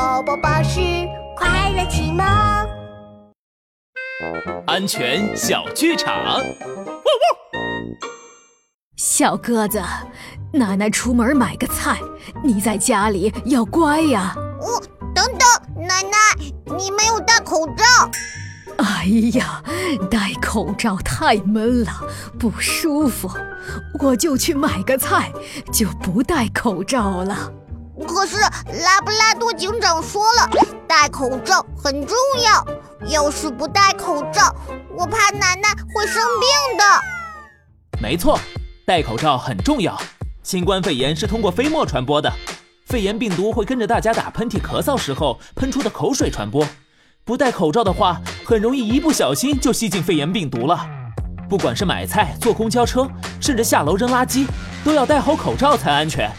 宝宝巴士快乐启蒙，安全小剧场。汪汪！小鸽子，奶奶出门买个菜，你在家里要乖呀。哦，等等，奶奶，你没有戴口罩。哎呀，戴口罩太闷了，不舒服，我就去买个菜，就不戴口罩了。可是拉布拉多警长说了，戴口罩很重要。要是不戴口罩，我怕奶奶会生病的。没错，戴口罩很重要。新冠肺炎是通过飞沫传播的，肺炎病毒会跟着大家打喷嚏、咳嗽时候喷出的口水传播。不戴口罩的话，很容易一不小心就吸进肺炎病毒了。不管是买菜、坐公交车，甚至下楼扔垃圾，都要戴好口罩才安全。